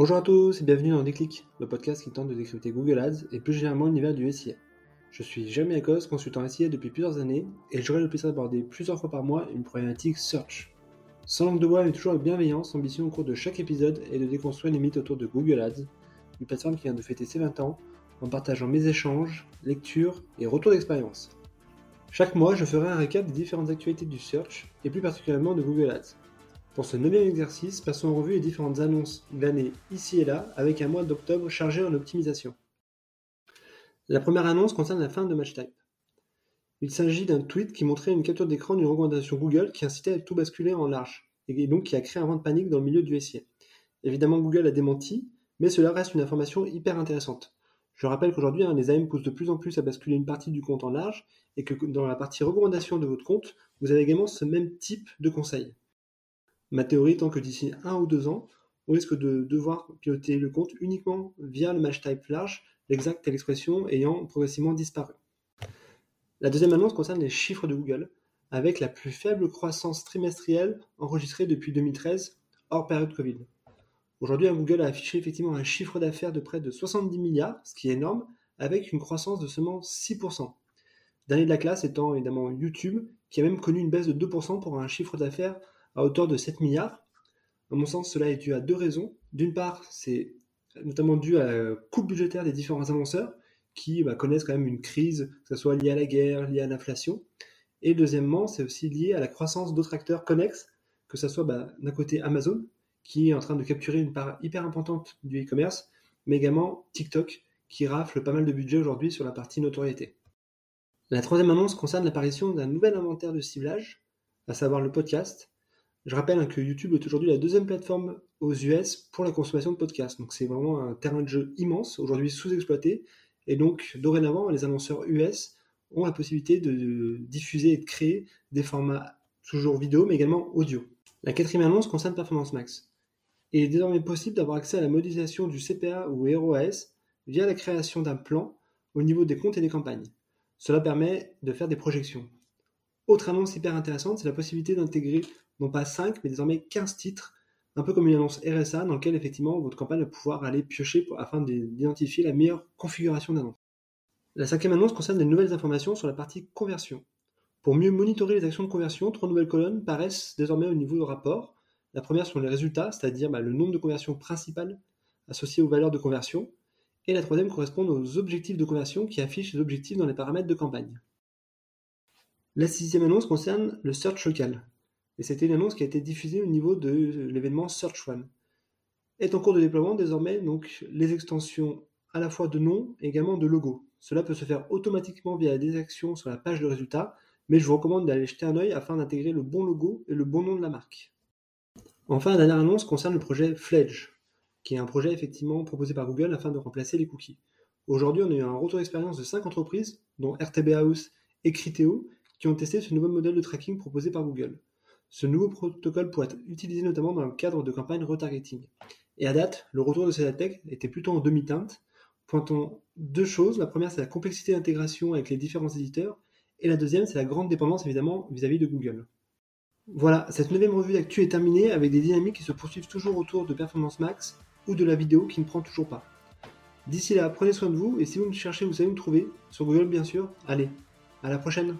Bonjour à tous et bienvenue dans Déclic, le podcast qui tente de décrypter Google Ads et plus généralement l'univers du SIA. Je suis Jérémy Akos, consultant SIA depuis plusieurs années et j'aurai le plaisir d'aborder plusieurs fois par mois une problématique search. Sans langue de bois mais toujours avec bienveillance, ambition au cours de chaque épisode est de déconstruire les mythes autour de Google Ads, une plateforme qui vient de fêter ses 20 ans en partageant mes échanges, lectures et retours d'expérience. Chaque mois, je ferai un récap des différentes actualités du search et plus particulièrement de Google Ads. Pour ce neuvième exercice, passons en revue les différentes annonces glanées ici et là avec un mois d'octobre chargé en optimisation. La première annonce concerne la fin de MatchType. Il s'agit d'un tweet qui montrait une capture d'écran d'une recommandation Google qui incitait à tout basculer en large et donc qui a créé un vent de panique dans le milieu du SIA. Évidemment, Google a démenti, mais cela reste une information hyper intéressante. Je rappelle qu'aujourd'hui, hein, les AM poussent de plus en plus à basculer une partie du compte en large et que dans la partie recommandation de votre compte, vous avez également ce même type de conseil. Ma théorie étant que d'ici un ou deux ans, on risque de devoir piloter le compte uniquement via le match type large, l'exact et l'expression ayant progressivement disparu. La deuxième annonce concerne les chiffres de Google, avec la plus faible croissance trimestrielle enregistrée depuis 2013, hors période Covid. Aujourd'hui, Google a affiché effectivement un chiffre d'affaires de près de 70 milliards, ce qui est énorme, avec une croissance de seulement 6%. Dernier de la classe étant évidemment YouTube, qui a même connu une baisse de 2% pour un chiffre d'affaires à hauteur de 7 milliards. À mon sens, cela est dû à deux raisons. D'une part, c'est notamment dû à la coupe budgétaire des différents annonceurs qui bah, connaissent quand même une crise, que ce soit liée à la guerre, liée à l'inflation. Et deuxièmement, c'est aussi lié à la croissance d'autres acteurs connexes, que ce soit bah, d'un côté Amazon, qui est en train de capturer une part hyper importante du e-commerce, mais également TikTok, qui rafle pas mal de budget aujourd'hui sur la partie notoriété. La troisième annonce concerne l'apparition d'un nouvel inventaire de ciblage, à savoir le podcast, je rappelle que YouTube est aujourd'hui la deuxième plateforme aux US pour la consommation de podcasts. Donc c'est vraiment un terrain de jeu immense, aujourd'hui sous-exploité. Et donc dorénavant, les annonceurs US ont la possibilité de diffuser et de créer des formats toujours vidéo, mais également audio. La quatrième annonce concerne Performance Max. Il est désormais possible d'avoir accès à la modélisation du CPA ou ROAS via la création d'un plan au niveau des comptes et des campagnes. Cela permet de faire des projections. Autre annonce hyper intéressante, c'est la possibilité d'intégrer non pas 5, mais désormais 15 titres, un peu comme une annonce RSA dans lequel effectivement votre campagne va pouvoir aller piocher afin d'identifier la meilleure configuration d'annonce. La cinquième annonce concerne des nouvelles informations sur la partie conversion. Pour mieux monitorer les actions de conversion, trois nouvelles colonnes paraissent désormais au niveau de rapport. La première sont les résultats, c'est-à-dire bah, le nombre de conversions principales associées aux valeurs de conversion. Et la troisième correspond aux objectifs de conversion qui affichent les objectifs dans les paramètres de campagne. La sixième annonce concerne le search local et c'était une annonce qui a été diffusée au niveau de l'événement Search One. Est en cours de déploiement désormais donc les extensions à la fois de nom et également de logo. Cela peut se faire automatiquement via des actions sur la page de résultats, mais je vous recommande d'aller jeter un œil afin d'intégrer le bon logo et le bon nom de la marque. Enfin, la dernière annonce concerne le projet Fledge, qui est un projet effectivement proposé par Google afin de remplacer les cookies. Aujourd'hui, on a eu un retour d'expérience de 5 entreprises, dont RTB House et Criteo, qui ont testé ce nouveau modèle de tracking proposé par Google. Ce nouveau protocole pourrait être utilisé notamment dans le cadre de campagnes retargeting. Et à date, le retour de cette attaque était plutôt en demi-teinte. Pointons deux choses. La première, c'est la complexité d'intégration avec les différents éditeurs. Et la deuxième, c'est la grande dépendance évidemment vis-à-vis de Google. Voilà, cette neuvième revue d'actu est terminée avec des dynamiques qui se poursuivent toujours autour de Performance Max ou de la vidéo qui ne prend toujours pas. D'ici là, prenez soin de vous et si vous me cherchez, vous savez me trouver, sur Google bien sûr. Allez, à la prochaine